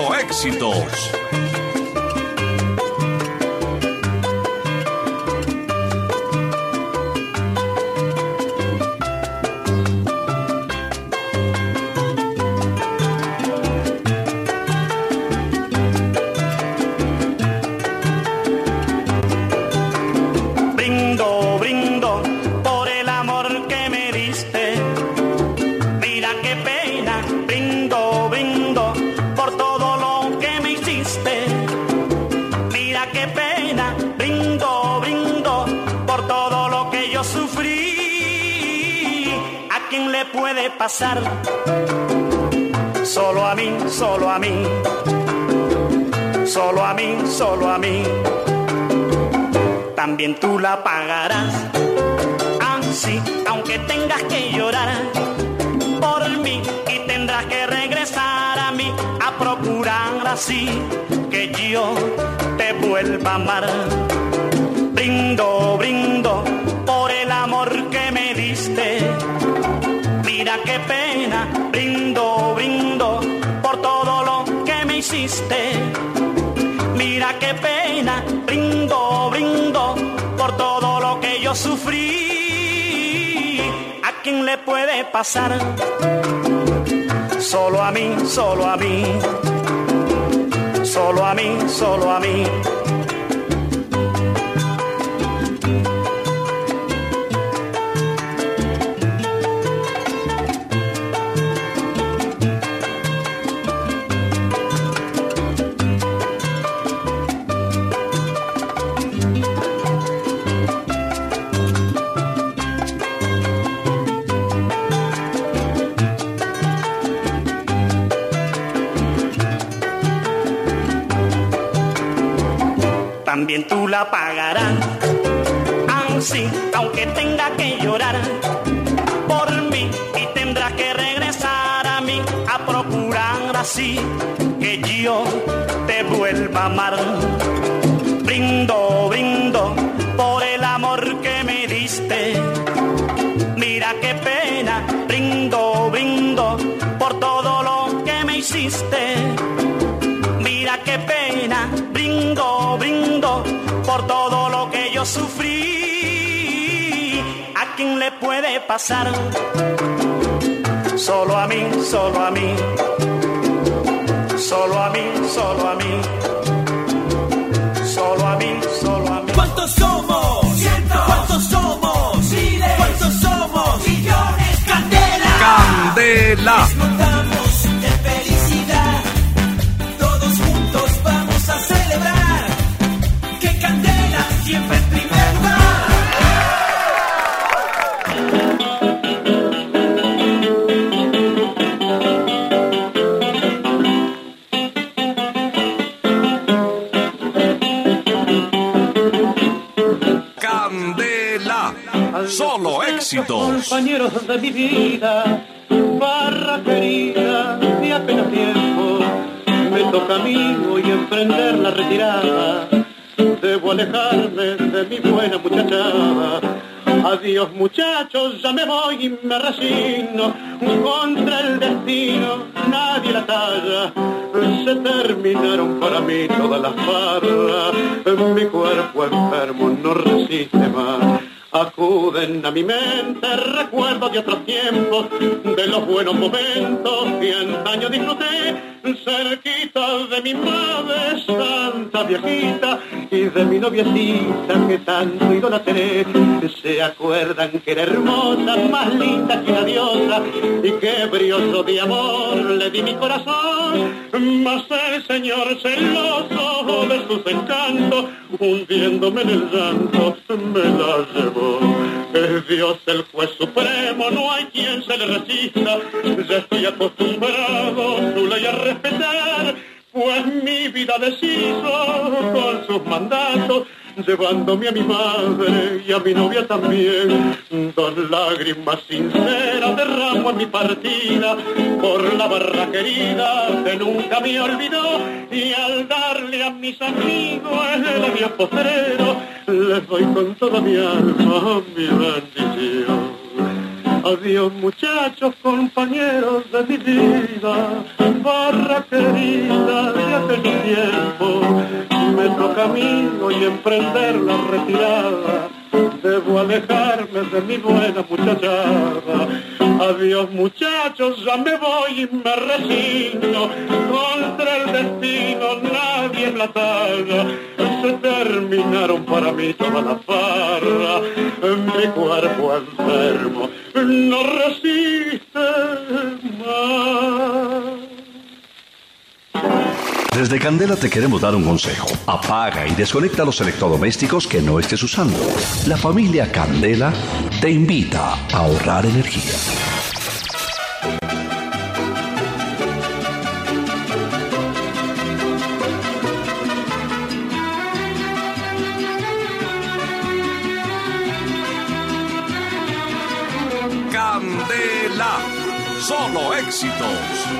Solo éxitos. Pasar? Solo a mí, solo a mí. Solo a mí, solo a mí también tú la pagarás. Así, aunque tengas que llorar por mí y tendrás que regresar a mí a procurar así que yo te vuelva a amar. Brindo, brindo Mira qué pena, brindo, brindo por todo lo que yo sufrí. ¿A quién le puede pasar? Solo a mí, solo a mí. Solo a mí, solo a mí. También tú la pagarás. Así, aunque tenga que llorar por mí y tendrás que regresar a mí a procurar así que yo te vuelva a amar. Puede pasar? Solo a mí, solo a mí. Solo a mí, solo a mí. Solo a mí, solo a mí. ¿Cuántos somos? ¿Cuántos somos? ¿Cuántos somos? Millones, Candela. Candela. Compañeros de mi vida, barra querida, de apenas tiempo, me toca a mí hoy emprender la retirada, debo alejarme de mi buena muchachada. Adiós muchachos, ya me voy y me resigno, contra el destino nadie la talla, se terminaron para mí todas las farras, mi cuerpo enfermo no resiste más. Acuden a mi mente recuerdos de otros tiempos, de los buenos momentos que antaño disfruté, cerquita de mi madre santa viejita y de mi noviecita que tanto idolatré. Se acuerdan que era hermosa, más linda que una diosa y que brioso de amor le di mi corazón, mas el señor celoso de sus encantos, hundiéndome en el llanto, me la llevó. Es Dios el juez supremo, no hay quien se le resista. Ya estoy acostumbrado su ley a respetar, pues mi vida deshizo con sus mandatos, llevándome a mi madre y a mi novia también. Dos lágrimas sinceras derramo en mi partida por la barra querida que nunca me olvidó y al darle a mis amigos el adiós postrero les doy con toda mi alma mi bendición. Adiós muchachos, compañeros de mi vida, barra querida de aquel tiempo, me toca a mí hoy emprender la retirada, debo alejarme de mi buena muchachada. Adiós muchachos, ya me voy y me resigno, contra el destino nadie la talla, se terminaron para mí toda la farra, mi cuerpo enfermo no resiste más. Desde Candela te queremos dar un consejo. Apaga y desconecta los electrodomésticos que no estés usando. La familia Candela te invita a ahorrar energía. Candela, solo éxitos.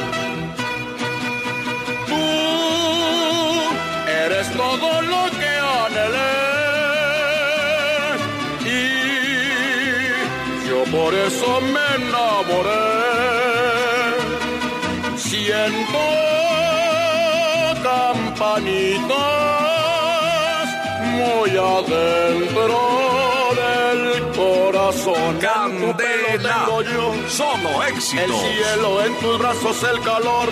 Todo lo que anhelé y yo por eso me enamoré. Siento campanitas muy adentro del corazón. Candela, tengo yo solo el éxitos. cielo en tus brazos, el calor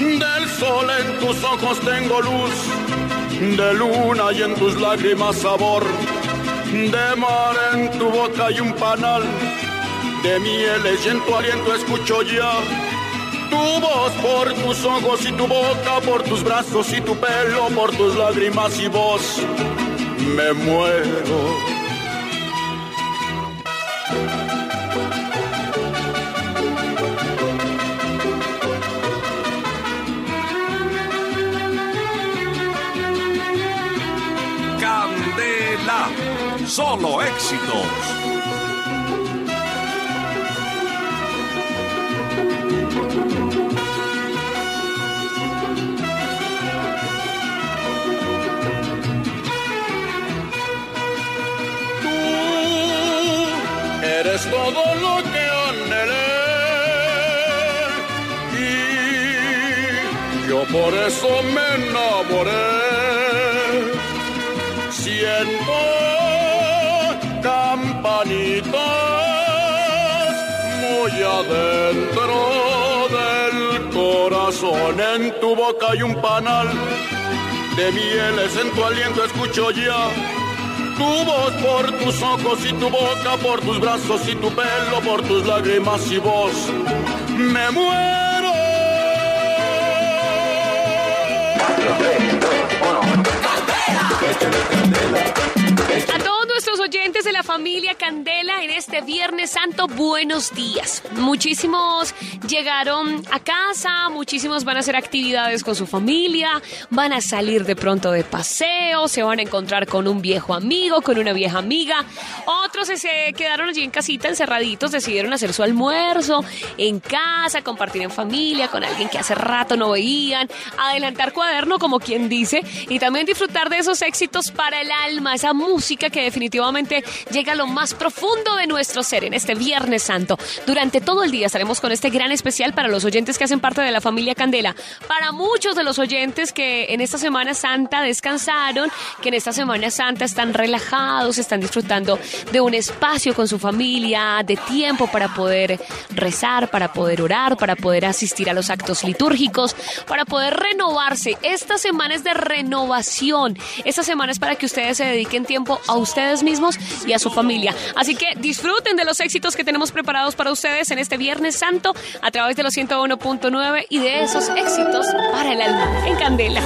del sol en tus ojos tengo luz, de luna y en tus lágrimas sabor, de mar en tu boca hay un panal, de mieles y en tu aliento escucho ya. Tu voz por tus ojos y tu boca, por tus brazos y tu pelo, por tus lágrimas y voz, me muero. Solo éxitos. Tú eres todo lo que anhelé y yo por eso me enamoré. Siento campanitas muy adentro del corazón. En tu boca hay un panal de mieles, en tu aliento escucho ya. Tu voz por tus ojos y tu boca, por tus brazos y tu pelo, por tus lágrimas y voz. Me muero. A todos nuestros oyentes de la familia Candela en este Viernes Santo, buenos días. Muchísimos llegaron a casa, muchísimos van a hacer actividades con su familia, van a salir de pronto de paseo, se van a encontrar con un viejo amigo, con una vieja amiga. Otros se- quedaron allí en casita encerraditos, decidieron hacer su almuerzo en casa, compartir en familia con alguien que hace rato no veían, adelantar cuaderno como quien dice y también disfrutar de esos éxitos para el alma, esa música que definitivamente llega a lo más profundo de nuestro ser en este Viernes Santo. Durante todo el día estaremos con este gran especial para los oyentes que hacen parte de la familia Candela, para muchos de los oyentes que en esta Semana Santa descansaron, que en esta Semana Santa están relajados, están disfrutando de un espacio con su familia, de tiempo para poder rezar, para poder orar, para poder asistir a los actos litúrgicos, para poder renovarse. Esta semana es de renovación. Esta semana es para que ustedes se dediquen tiempo a ustedes mismos y a su familia. Así que disfruten de los éxitos que tenemos preparados para ustedes en este Viernes Santo a través de los 101.9 y de esos éxitos para el alma en Candela.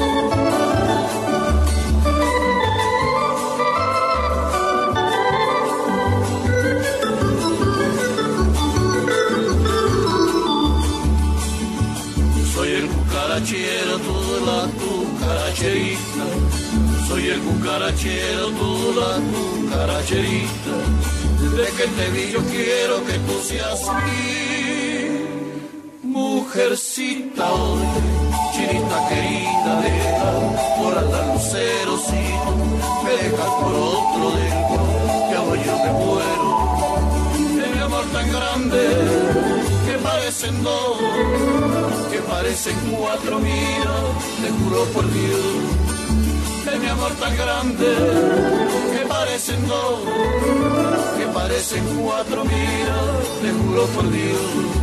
Soy el cucarachero, tú la cucaracherita. Soy el cucarachero, tú la cucaracherita. Desde que te vi yo quiero que tú seas mi mujercita. Chinita querida, deja por andar lucero si me dejas por otro de que hago yo me muero. De mi amor tan grande que parecen dos que parecen cuatro, mira, te juro por Dios, mi amor tan grande, que parecen dos, que parecen cuatro, mira, te juro por Dios.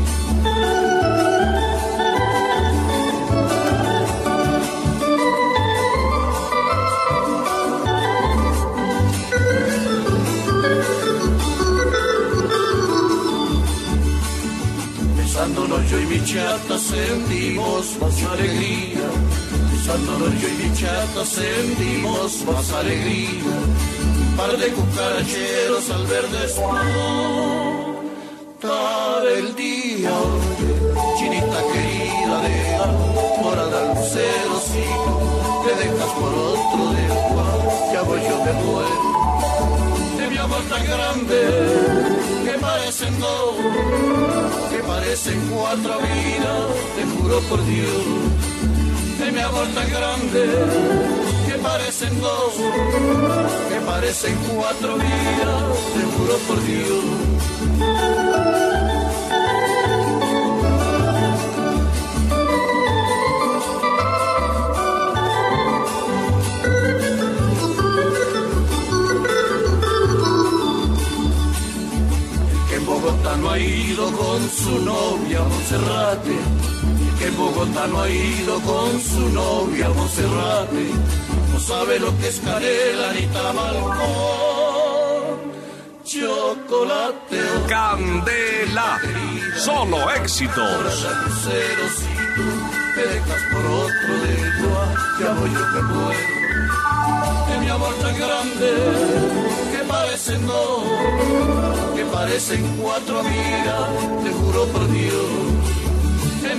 Yo y mi chata sentimos más alegría. Besándonos yo y mi chata sentimos más alegría. Par de cucaracheros al ver despertar el día. Chinita querida, deja por andar lucero te dejas por otro de cual que hago yo me muero. De mi amor tan grande que parecen dos que parecen cuatro vidas, te juro por Dios, de mi amor tan grande, que parecen dos, que parecen cuatro vidas, te juro por Dios. que no ha ido con su novia Monserrate, que en Bogotá no ha ido con su novia Monserrate, no sabe lo que es canela ni tamal con chocolate. Candela, solo éxitos. Tú te dejas por otro de igual, ya voy yo que muero. De mi amor tan grande, que parecen dos, que parecen cuatro amigas,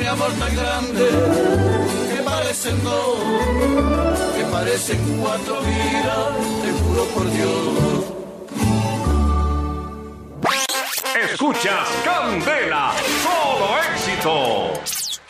amor tan grande, que parecen dos, que parecen cuatro amigas, te juro por Dios. Escuchas Candela, solo éxitos.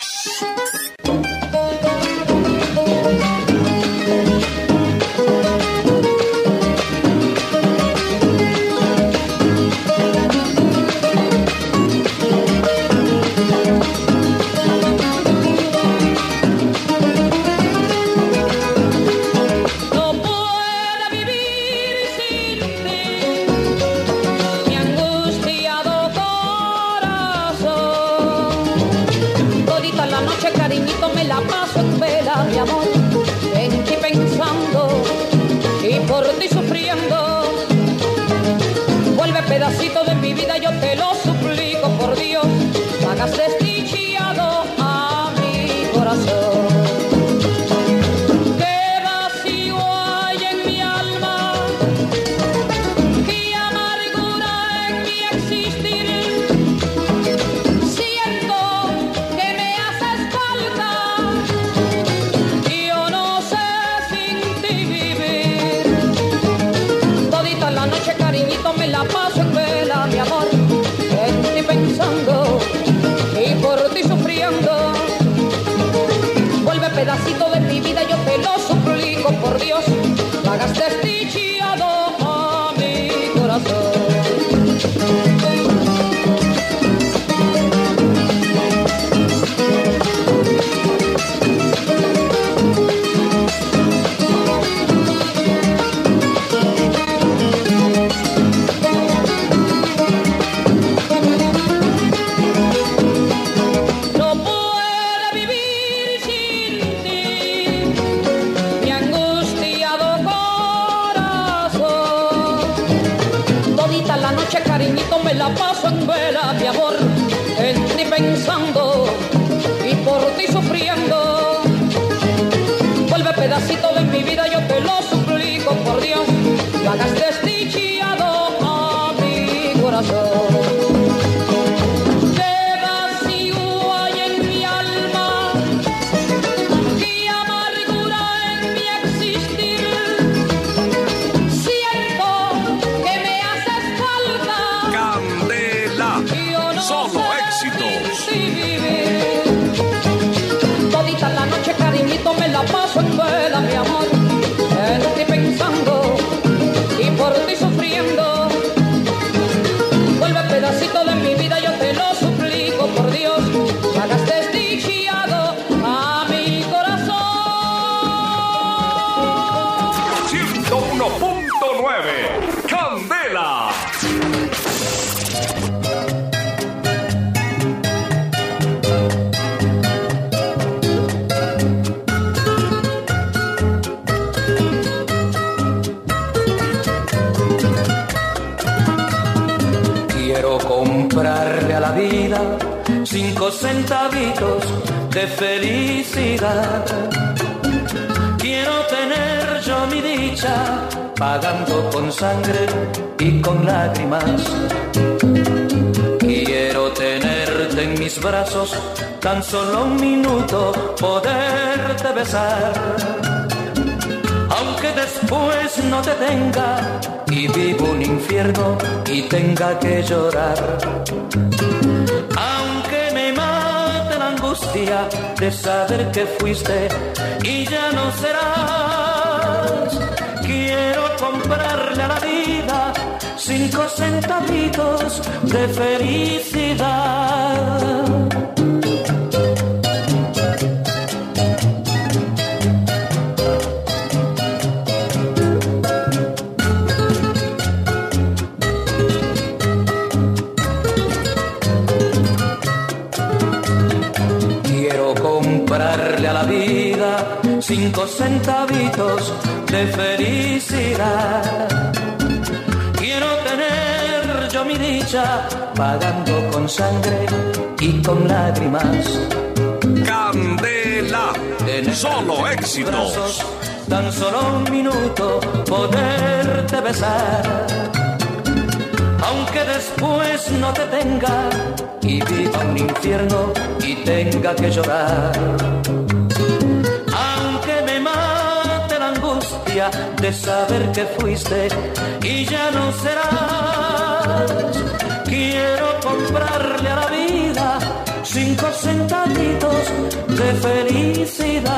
La paso en vela, mi amor, en pensando centavitos de felicidad. Quiero tener yo mi dicha pagando con sangre y con lágrimas. Quiero tenerte en mis brazos tan solo un minuto, poderte besar aunque después no te tenga y vivo un infierno y tenga que llorar. De saber que fuiste y ya no serás. Quiero comprarle a la vida cinco centavitos de felicidad. Cinco centavitos de felicidad. Quiero tener yo mi dicha pagando con sangre y con lágrimas. Candela. Solo en mis éxitos. brazos Tan solo un minuto poderte besar. Aunque después no te tenga y viva un infierno y tenga que llorar. De saber que fuiste y ya no serás. Quiero comprarle a la vida cinco centavitos de felicidad.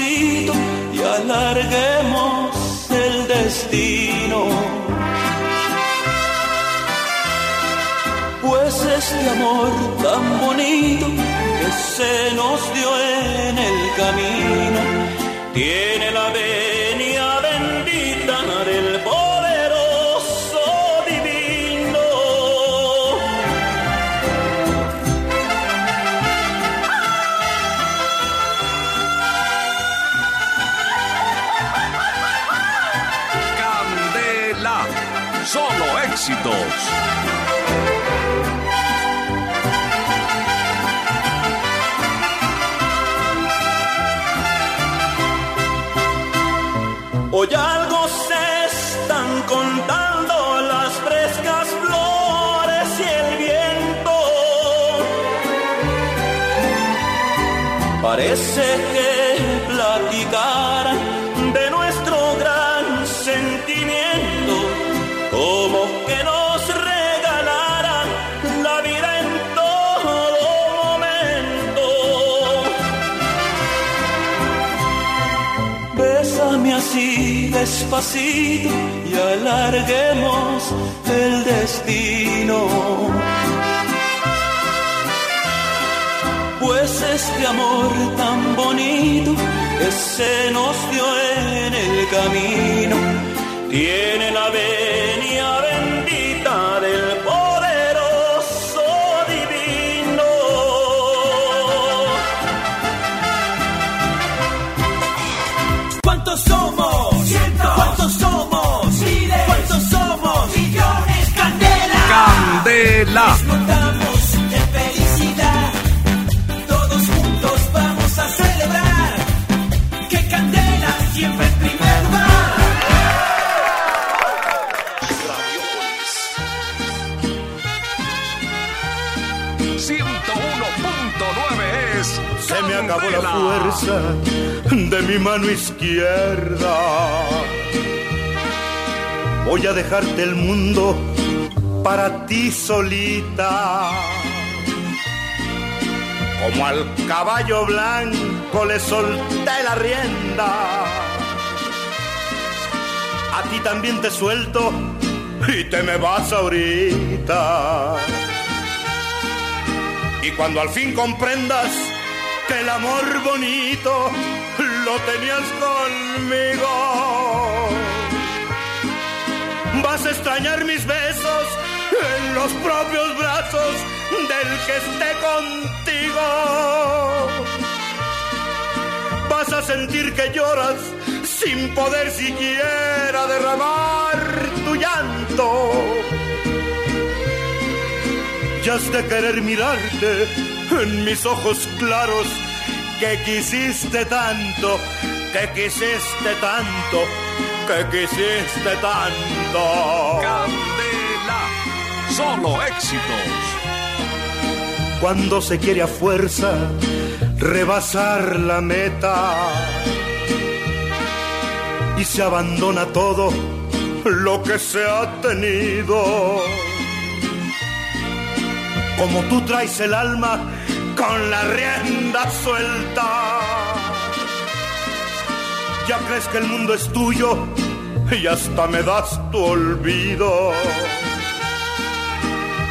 Y alarguemos el destino. Pues este amor tan bonito que se nos dio en el camino. Tiene la venia Parece que platicaran de nuestro gran sentimiento, como que nos regalaran la vida en todo momento. Bésame así despacito y alarguemos el destino. Pues este amor tan bonito que se nos dio en el camino tiene la venia bendita del poderoso divino. ¿Cuántos somos? Cientos. ¿Cuántos somos? Miles. ¿Cuántos somos? Millones. Candela. Candela, acabó la fuerza de mi mano izquierda. Voy a dejarte el mundo para ti solita. Como al caballo blanco le solté la rienda. A ti también te suelto y te me vas ahorita. Y cuando al fin comprendas que el amor bonito lo tenías conmigo, vas a extrañar mis besos en los propios brazos del que esté contigo. Vas a sentir que lloras sin poder siquiera derramar tu llanto y has de querer mirarte en mis ojos claros que quisiste tanto, que quisiste tanto, que quisiste tanto. Candela, solo éxitos. Cuando se quiere a fuerza rebasar la meta y se abandona todo lo que se ha tenido. Como tú traes el alma con la rienda suelta. Ya crees que el mundo es tuyo y hasta me das tu olvido.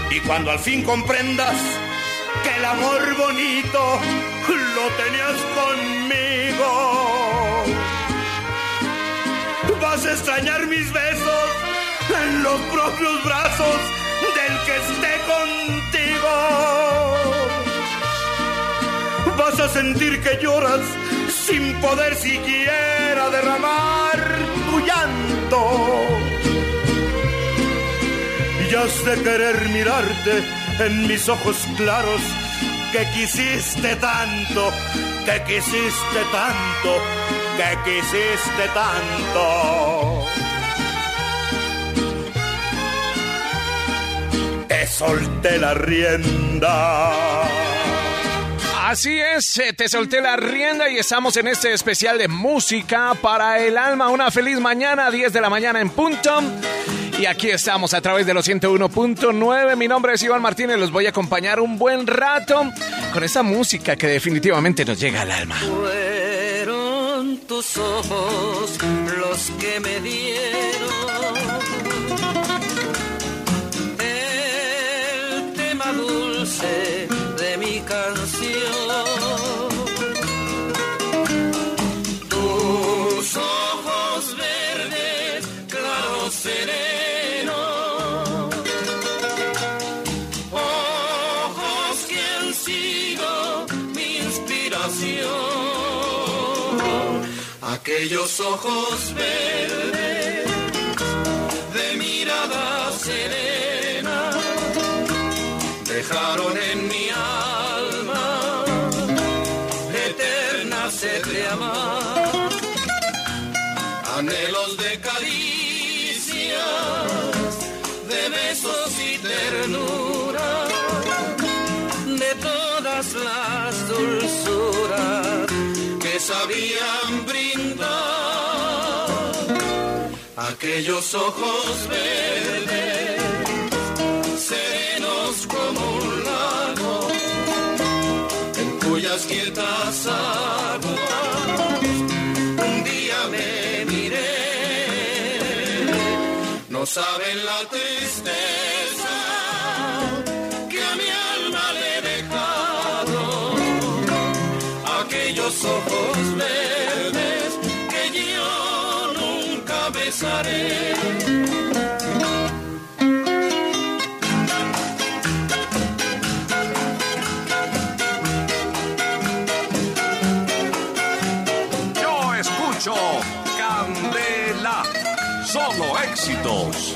Y cuando al fin comprendas que el amor bonito lo tenías conmigo, vas a extrañar mis besos en los propios brazos sentir que lloras sin poder siquiera derramar tu llanto. Y has de querer mirarte en mis ojos claros que quisiste tanto, que quisiste tanto, que quisiste tanto. Te solté la rienda. Así es, eh, te solté la rienda y estamos en este especial de música para el alma. Una feliz mañana, 10 de la mañana en punto. Y aquí estamos a través de los 101.9. Mi nombre es Iván Martínez. Los voy a acompañar un buen rato con esta música que definitivamente nos llega al alma. Fueron tus ojos los que me dieron Aquellos ojos verdes de mirada serena dejaron en mi alma eterna sed de amar, anhelos de aquellos ojos verdes serenos como un lago, en cuyas quietas aguas un día me miré. No saben la tristeza Yo escucho Candela. Solo éxitos.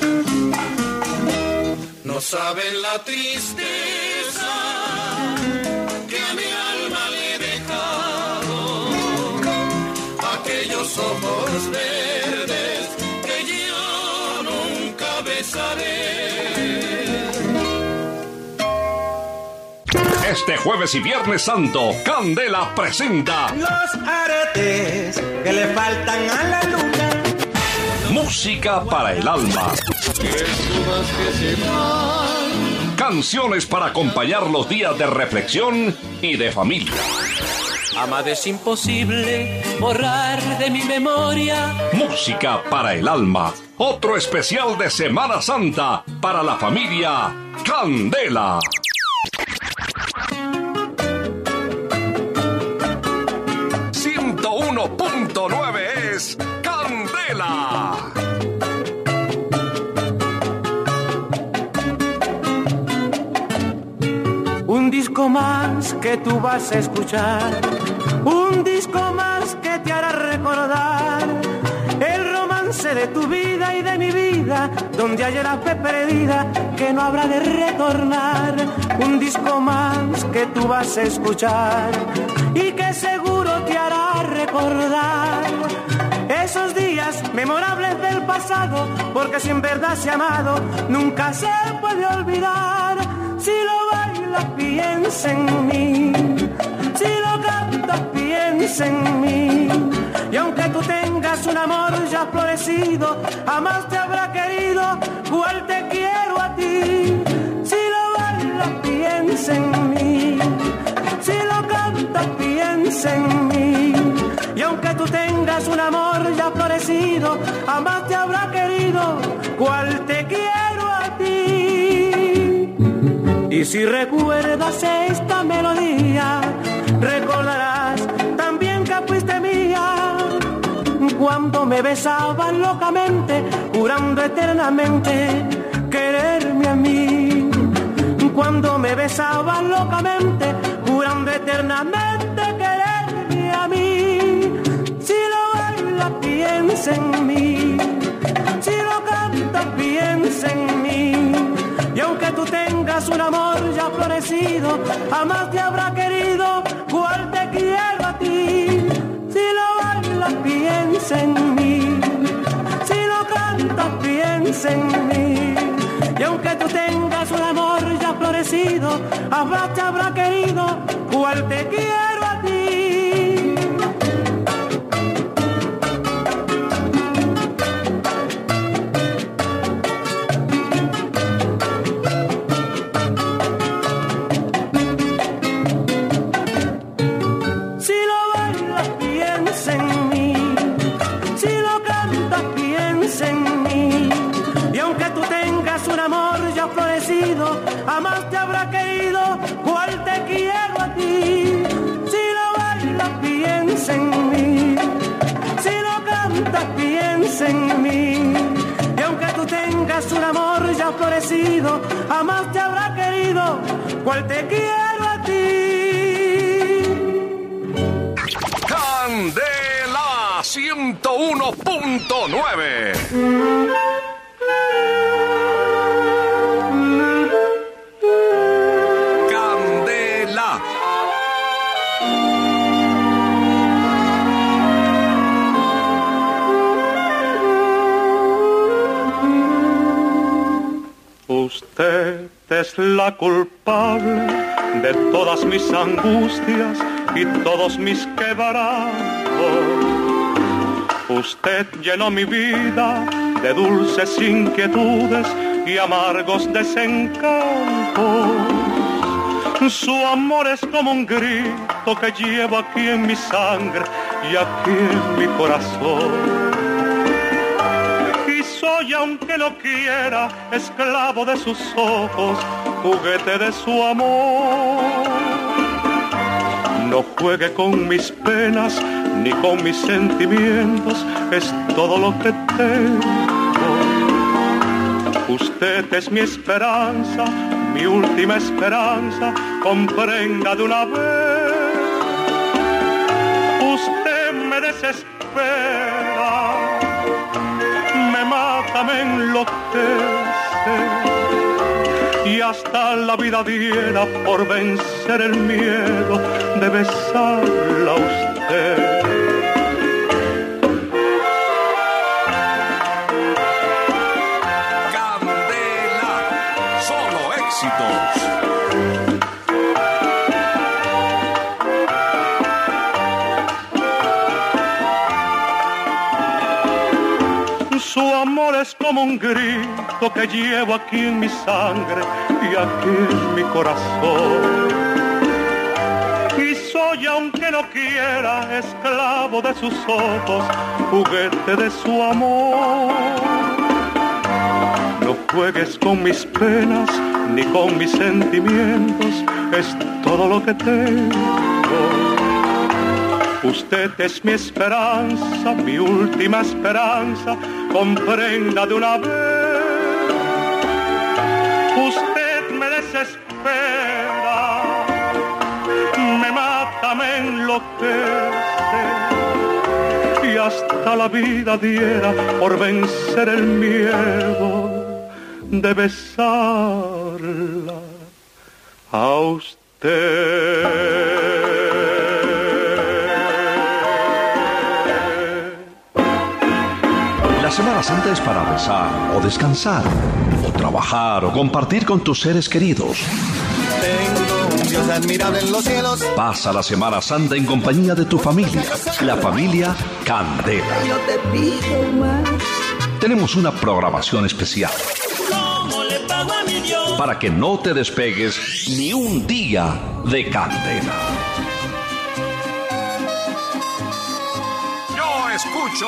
No saben la tristeza que a mi alma le he dejado. Aquellos ojos verdes Este jueves y viernes santo, Candela presenta Los aretes que le faltan a la luna. Música para el alma. Canciones para acompañar los días de reflexión y de familia. Amada es imposible borrar de mi memoria. Música para el alma. Otro especial de Semana Santa para la familia Candela. ...101.9 es Candela. Más que tú vas a escuchar. Un disco más que te hará recordar el romance de tu vida y de mi vida, donde ayer fue perdida, que no habrá de retornar. Un disco más que tú vas a escuchar y que seguro te hará recordar esos días memorables del pasado, porque si en verdad se ha amado, nunca se puede olvidar. Si lo piensa en mí. Si lo cantas, piensa en mí. Y aunque tú tengas un amor ya florecido, jamás te habrá querido cual te quiero a ti. Si lo bailas, piensa en mí. Si lo cantas, piensa en mí. Y aunque tú tengas un amor ya florecido, jamás te habrá querido cual te quiero Y si recuerdas esta melodía, recordarás también que fuiste mía. Cuando me besaban locamente, jurando eternamente quererme a mí. Cuando me besaban locamente, jurando eternamente quererme a mí. Si lo bailas, piensa tengas un amor ya florecido, jamás te habrá querido cual te quiero a ti. Si lo bailas, piensa en mí. Si lo cantas, piensa en mí. Y aunque tú tengas un amor ya florecido, jamás te habrá querido cual te quiero florecido, jamás te habrá querido, cual te quiero a ti. Candela 101.9. la culpable de todas mis angustias y todos mis quebrantos. Usted llenó mi vida de dulces inquietudes y amargos desencantos. Su amor es como un grito que llevo aquí en mi sangre y aquí en mi corazón soy aunque no quiera esclavo de sus ojos, juguete de su amor. No juegue con mis penas ni con mis sentimientos, es todo lo que tengo. Usted es mi esperanza, mi última esperanza, comprenda de una vez. Usted me desespera mata, me enloquece y hasta la vida diera por vencer el miedo de besarla a usted. Como un grito que llevo aquí en mi sangre y aquí en mi corazón. Y soy, aunque no quiera, esclavo de sus ojos, juguete de su amor. No juegues con mis penas ni con mis sentimientos, es todo lo que tengo. Usted es mi esperanza, mi última esperanza, comprenda de una vez. Usted me desespera, me mata, me enloquece y hasta la vida diera por vencer el miedo de besarla a usted. Semana Santa es para rezar o descansar, o trabajar o compartir con tus seres queridos. Tengo un Dios admirable en los cielos. Pasa la Semana Santa en compañía de tu familia, la familia Candela. Yo te pido más. Tenemos una programación especial ¿Cómo le pago a mi Dios? para que no te despegues ni un día de Candela. Yo escucho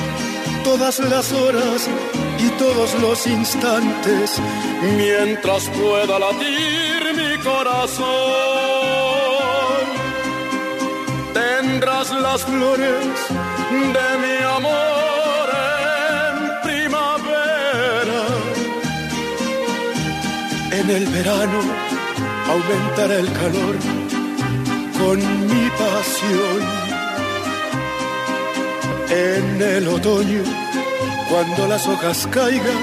todas las horas y todos los instantes, mientras pueda latir mi corazón. Tendrás las flores de mi amor en primavera. En el verano aumentará el calor con mi pasión. En el otoño cuando las hojas caigan,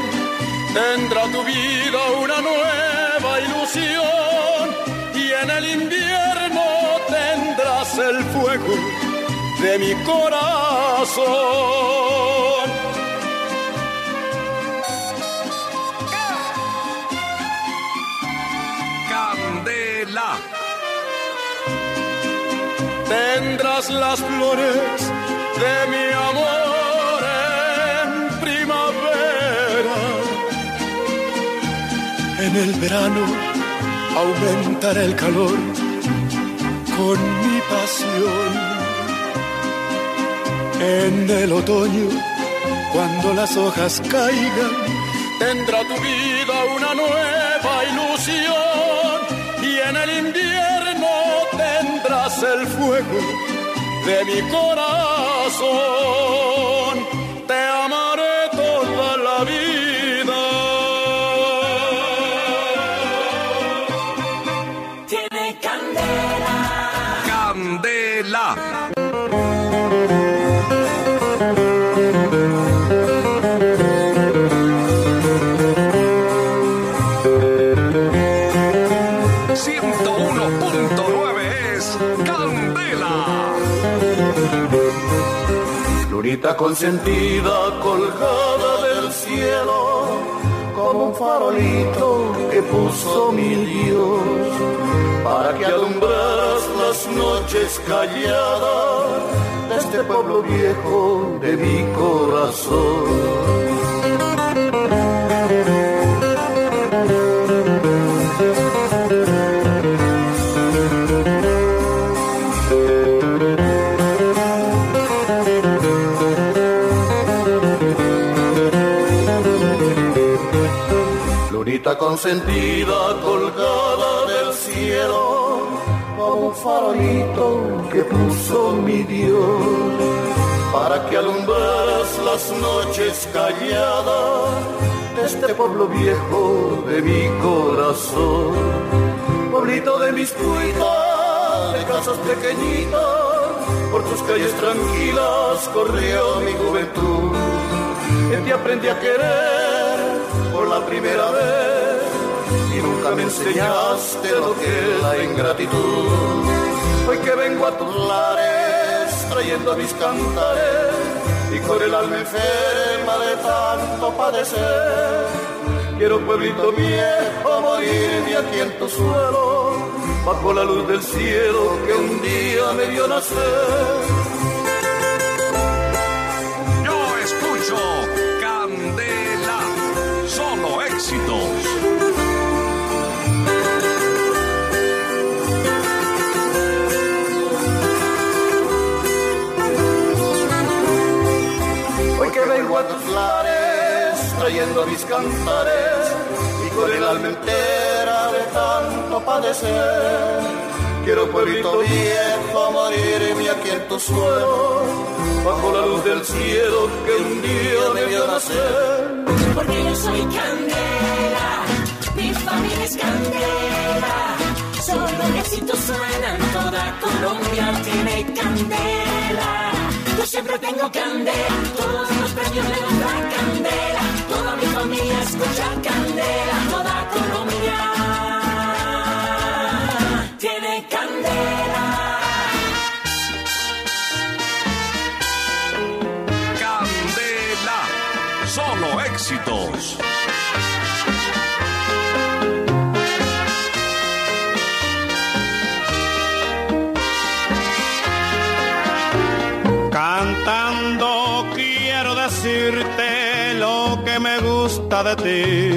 tendrá tu vida una nueva ilusión. Y en el invierno tendrás el fuego de mi corazón. Candela. Tendrás las flores de mi amor en primavera. En el verano aumentará el calor con mi pasión. En el otoño, cuando las hojas caigan, tendrá tu vida una nueva ilusión y en el invierno tendrás el fuego de mi corazón. Consentida colgada del cielo, como un farolito que puso mi Dios, para que alumbras las noches calladas de este pueblo viejo de mi corazón. Consentida colgada del cielo, como un farolito que puso mi Dios, para que alumbras las noches calladas de este pueblo viejo de mi corazón. Pueblito de mis cuitas, de casas pequeñitas, por tus calles tranquilas corrió mi juventud. En ti aprendí a querer por la primera vez y nunca me enseñaste lo que es la ingratitud. Hoy que vengo a tus lares trayendo mis cantares y con el alma enferma de tanto padecer. Quiero pueblito viejo morirme aquí en tu suelo, bajo la luz del cielo que un día me vio nacer. Yo vengo a trayendo mis cantares y con el alma entera de tanto padecer. Quiero pueblito viejo morirme aquí en tu suelo, bajo la luz del cielo que un día vio nacer. Porque yo soy candela, mi familia es candela. Solo éxitos suenan, toda Colombia tiene candela. Siempre tengo candela, todos los premios le dan la candela. Toda mi familia escucha candela, toda Colombia tiene. Candela, gusta de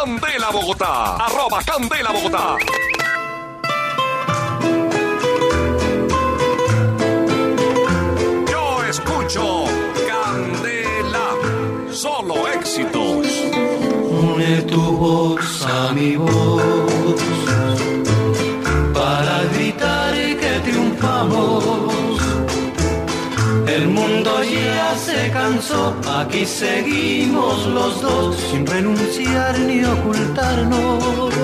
Candela Bogotá, arroba Candela Bogotá. Yo escucho Candela, solo éxitos. Une tu voz a mi voz aquí seguimos los dos sin renunciar ni ocultarnos.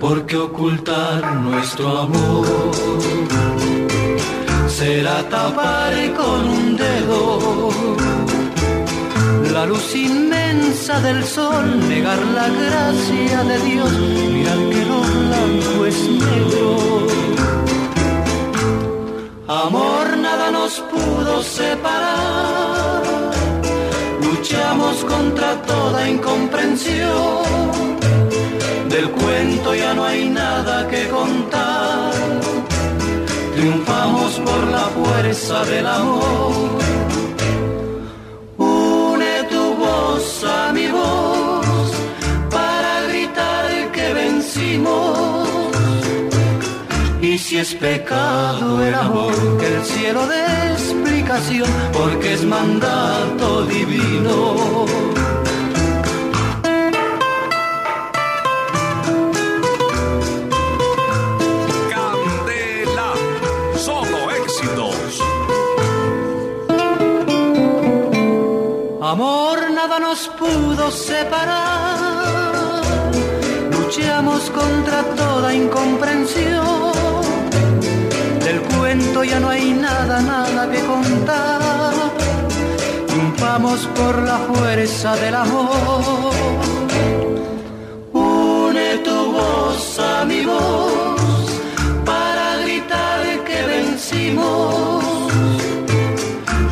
Porque ocultar nuestro amor será tapar con un dedo la luz inmensa del sol, negar la gracia de Dios, mirar que lo blanco es negro. Amor, nos pudo separar, luchamos contra toda incomprensión. Del cuento ya no hay nada que contar, triunfamos por la fuerza del amor. Si es pecado el amor, que el cielo dé explicación, porque es mandato divino. Candela, solo éxitos. Amor, nada nos pudo separar. Luchamos contra toda incomprensión. Ya no hay nada, nada que contar. Triunfamos por la fuerza del amor. Une tu voz a mi voz para gritar que vencimos.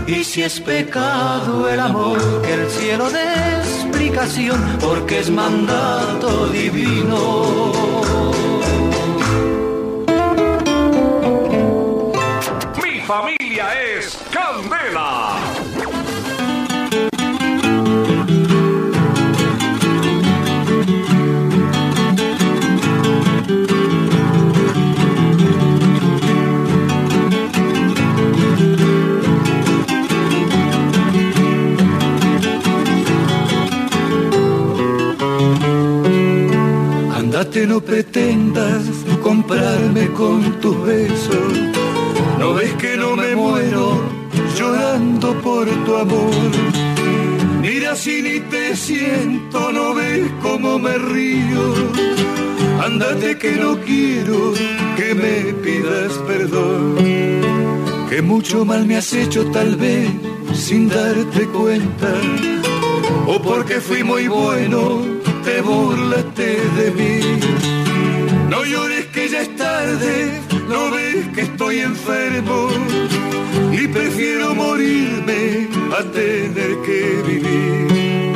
Y si es pecado el amor, que el cielo dé explicación, porque es mandato divino. Familia es Candela. Andate, no pretendas comprarme con tus besos. No ves que no me muero llorando por tu amor. Mira si ni te siento, no ves cómo me río. Andate que no quiero que me pidas perdón. Que mucho mal me has hecho tal vez sin darte cuenta. O porque fui muy bueno, te burlaste de mí. No llores que ya es tarde, no ves que estoy enfermo. Y prefiero morirme a tener que vivir.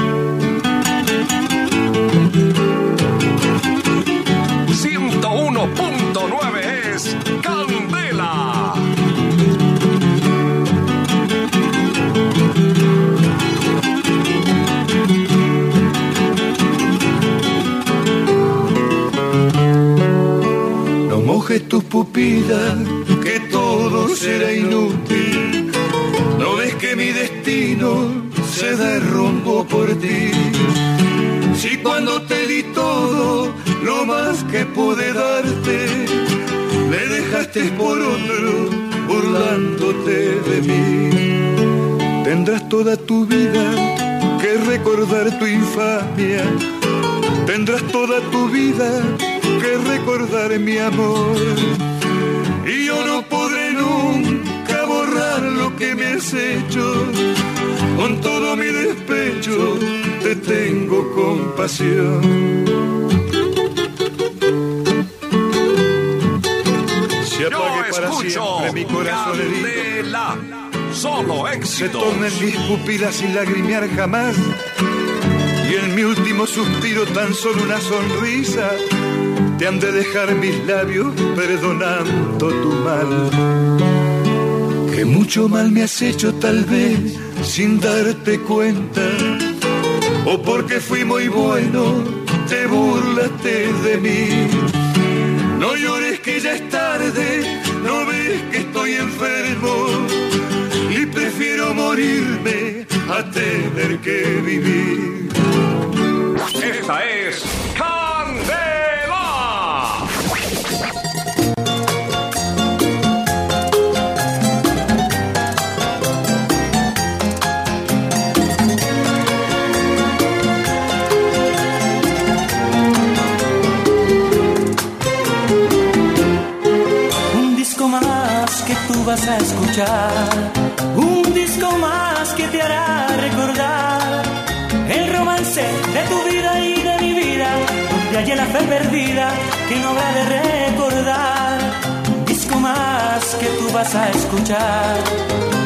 Que todo será inútil. No ves que mi destino se derrumbó por ti. Si cuando te di todo, lo más que pude darte, me dejaste por otro, burlándote de mí. Tendrás toda tu vida que recordar tu infamia. Tendrás toda tu vida que recordar mi amor. Con todo mi despecho te tengo compasión. siempre mi corazón herido Candela. Solo se éxito. torna en mis pupilas sin lagrimear jamás. Y en mi último suspiro tan solo una sonrisa te han de dejar mis labios perdonando tu mal. Que mucho mal me has hecho tal vez sin darte cuenta. O porque fui muy bueno, te burlaste de mí. No llores que ya es tarde, no ves que estoy enfermo y prefiero morirme a tener que vivir. Esta es que tú vas a escuchar. Un disco más que te hará recordar el romance de tu vida y de mi vida. Donde haya la fe perdida que no habrá de recordar. Un disco más que tú vas a escuchar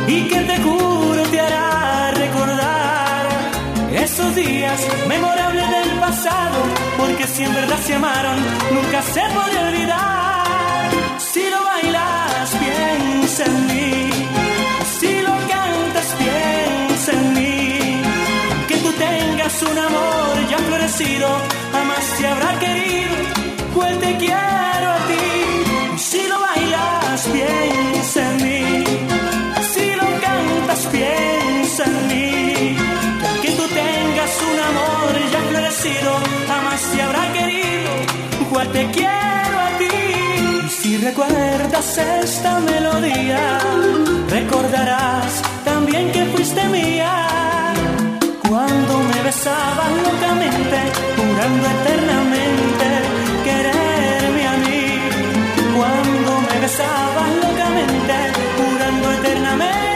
y que te juro te hará recordar esos días memorables del pasado. Porque si en verdad se amaron, nunca se puede olvidar. Bailas, piensa en mí. Si lo cantas, piensa en mí. Que tú tengas un amor ya florecido, jamás se habrá querido. Pues te quiero a ti. Si lo bailas, piensa en mí. Si lo cantas, piensa en mí. Que tú tengas un amor ya florecido, jamás se habrá querido. Pues te quiero recuerdas esta melodía, recordarás también que fuiste mía. Cuando me besabas locamente, jurando eternamente quererme a mí. Cuando me besabas locamente, jurando eternamente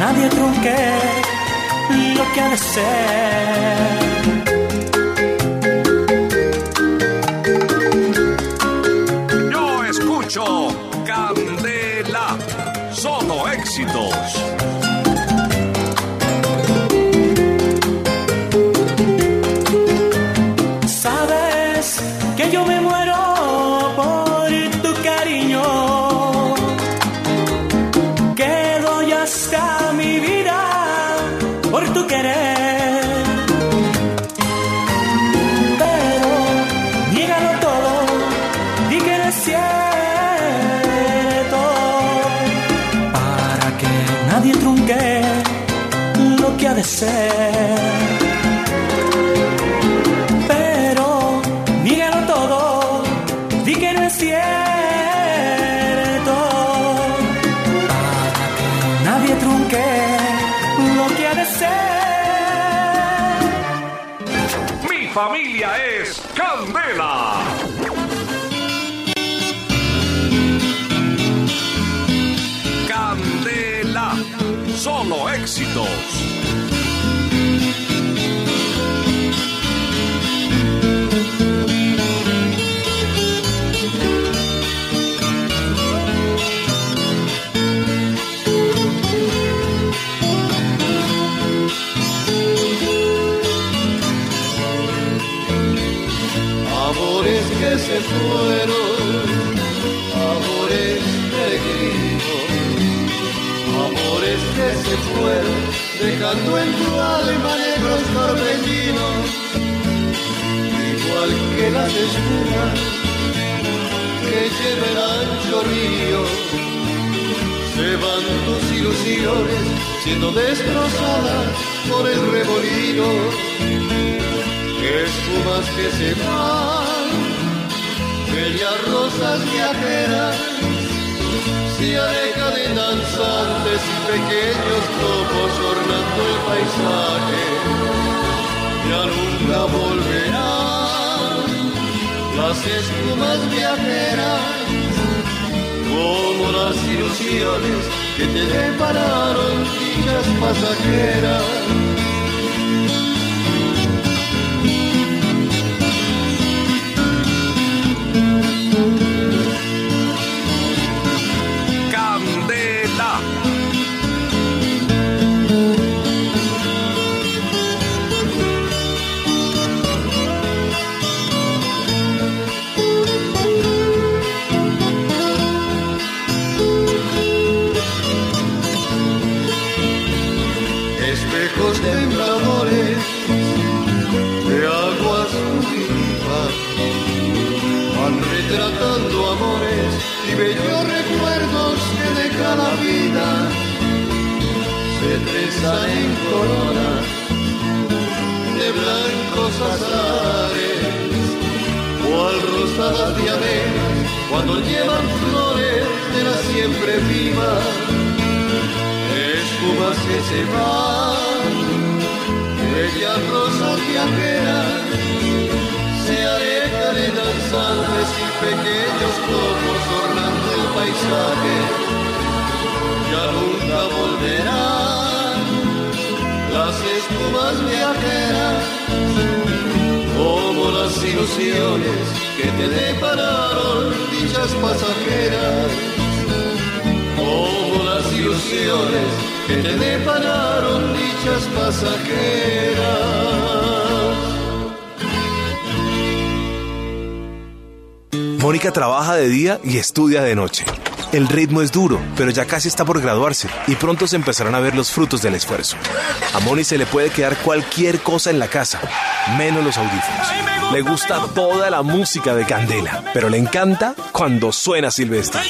nadie trunque lo que ha de ser. Yo escucho Candela, solo éxitos. Fueron, amores peregrinos, amores que se fueron, dejando en tu alma negros torbellinos, igual que las espumas que lleva el ancho río. Se van tus ilusiones siendo destrozadas por el remolino espumas que se van, bellas rosas viajeras, se alejan de danzantes y pequeños globos ornando el paisaje, ya nunca volverán las espumas viajeras, como las ilusiones que te depararon dichas pasajeras. En corona de blancos azares cual rosadas diademas cuando llevan flores de la siempre viva espumas que se van, bellas rosas viajeras, se alejan de danzantes y pequeños globos ornando el paisaje, ya nunca volverán espumas viajeras, como las ilusiones que te depararon dichas pasajeras como las ilusiones que te depararon dichas pasajeras. Mónica trabaja de día y estudia de noche. El ritmo es duro, pero ya casi está por graduarse y pronto se empezarán a ver los frutos del esfuerzo. A Moni se le puede quedar cualquier cosa en la casa, menos los audífonos. Le gusta toda la música de Candela, pero le encanta cuando suena Silvestre.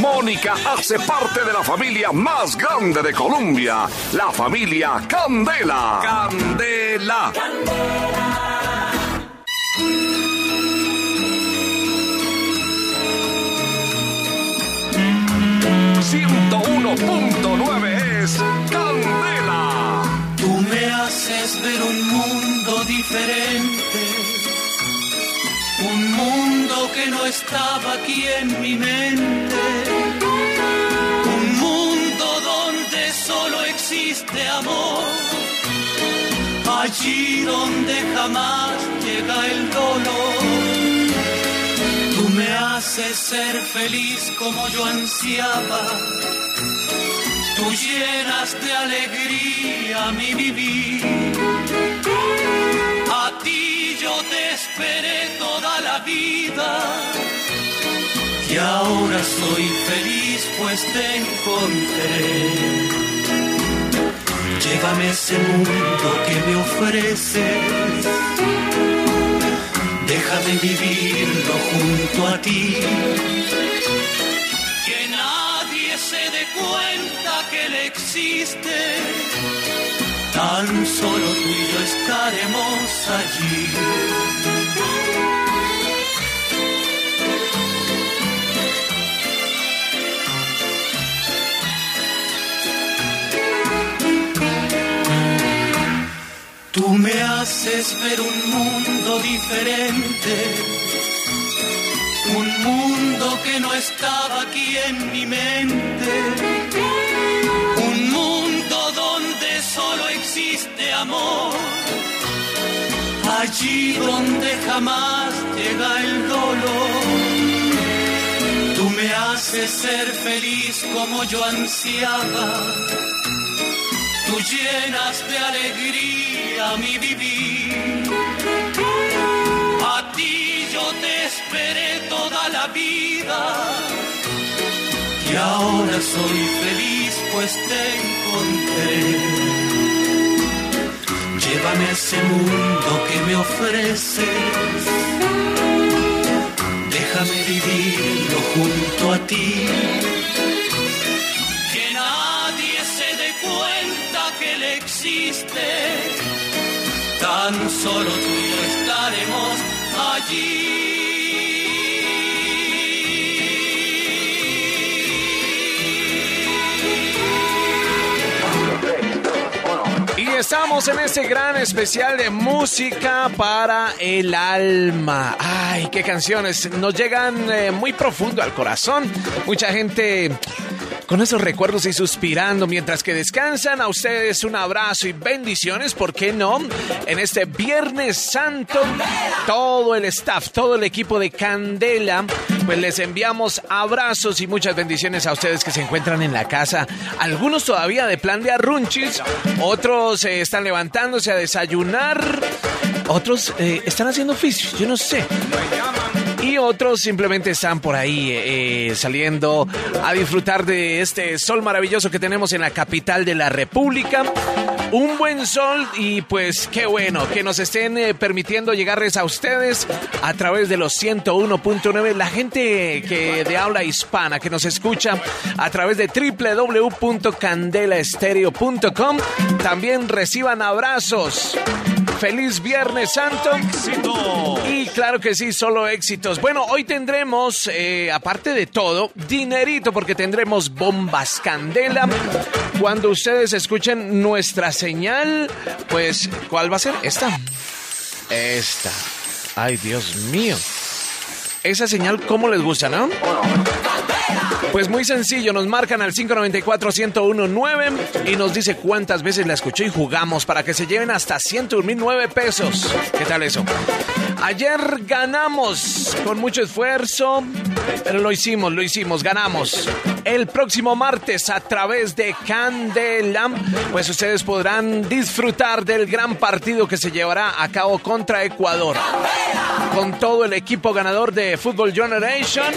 Mónica hace parte de la familia más grande de Colombia, la familia Candela. Candela. ¡101.9 es Candela. Tú me haces ver un mundo diferente, un mundo que no estaba aquí en mi mente, un mundo donde solo existe amor, allí donde jamás llega el dolor. Haces ser feliz como yo ansiaba Tú llenas de alegría mi vivir. A ti yo te esperé toda la vida. Y ahora soy feliz pues te encontré. Llévame ese mundo que me ofreces. Déjame vivirlo junto a ti que nadie se dé cuenta que él existe. Tan solo tú y yo estaremos allí. Tú me haces ver un mundo diferente un mundo que no estaba aquí en mi mente. Un mundo donde solo existe amor. Allí donde jamás llega el dolor. Tú me haces ser feliz como yo ansiaba. Tú llenas de alegría mi vivir. A ti yo te esperé toda la vida y ahora soy feliz pues te encontré. Llévame a ese mundo que me ofreces, déjame vivirlo junto a ti. Tan solo tú y yo estaremos allí. Estamos en ese gran especial de música para el alma. Ay, qué canciones. Nos llegan eh, muy profundo al corazón. Mucha gente con esos recuerdos y suspirando mientras que descansan. A ustedes un abrazo y bendiciones, ¿por qué no? En este Viernes Santo, todo el staff, todo el equipo de Candela, pues les enviamos abrazos y muchas bendiciones a ustedes que se encuentran en la casa. Algunos todavía de plan de arrunchis, otros eh, están levantándose a desayunar, otros eh, están haciendo oficios, yo no sé y otros simplemente están por ahí eh, saliendo a disfrutar de este sol maravilloso que tenemos en la capital de la República. Un buen sol y pues qué bueno que nos estén eh, permitiendo llegarles a ustedes a través de los 101.9. La gente que de habla hispana que nos escucha a través de www.candelaestereo.com también reciban abrazos. Feliz Viernes Santo. Y claro que sí, solo éxitos. Bueno, hoy tendremos, eh, aparte de todo, dinerito porque tendremos bombas candela. Cuando ustedes escuchen nuestra señal, pues, ¿cuál va a ser? Esta. Esta. Ay, Dios mío. Esa señal, ¿cómo les gusta, no? Pues muy sencillo, nos marcan al 594-1019 y nos dice cuántas veces la escuchó y jugamos para que se lleven hasta 109 pesos. ¿Qué tal eso? Ayer ganamos con mucho esfuerzo, pero lo hicimos, lo hicimos, ganamos. El próximo martes a través de Candela, pues ustedes podrán disfrutar del gran partido que se llevará a cabo contra Ecuador. Con todo el equipo ganador de Football Generation,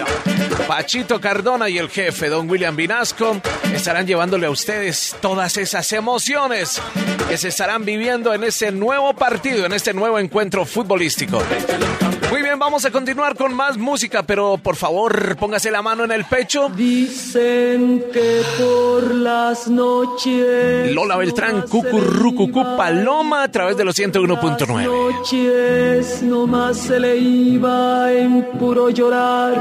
Pachito Cardona y el jefe, don William Vinasco, estarán llevándole a ustedes todas esas emociones que se estarán viviendo en ese nuevo partido, en este nuevo encuentro futbolístico. Muy bien, vamos a continuar con más música, pero por favor, póngase la mano en el pecho. Dicen que por las noches. Lola Beltrán, Cucurrucucú Paloma, a través de los 101.9. noches nomás se le iba en puro llorar.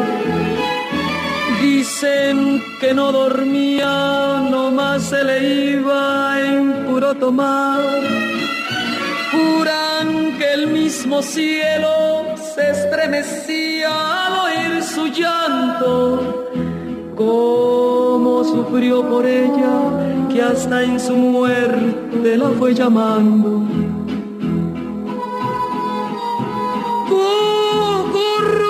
Dicen que no dormía, nomás se le iba en puro tomar. Que el mismo cielo se estremecía al oír su llanto. Cómo sufrió por ella, que hasta en su muerte la fue llamando. se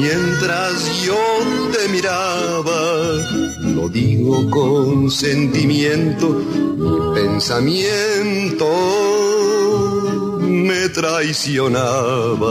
mientras yo te miraba. Lo digo con sentimiento, mi pensamiento me traicionaba.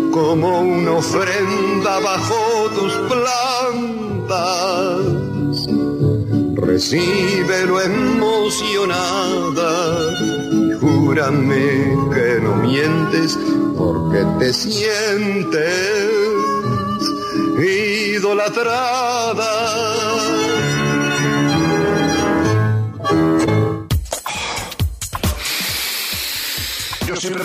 como una ofrenda bajo tus plantas. Recíbelo emocionada y júrame que no mientes porque te sientes idolatrada. Yo siempre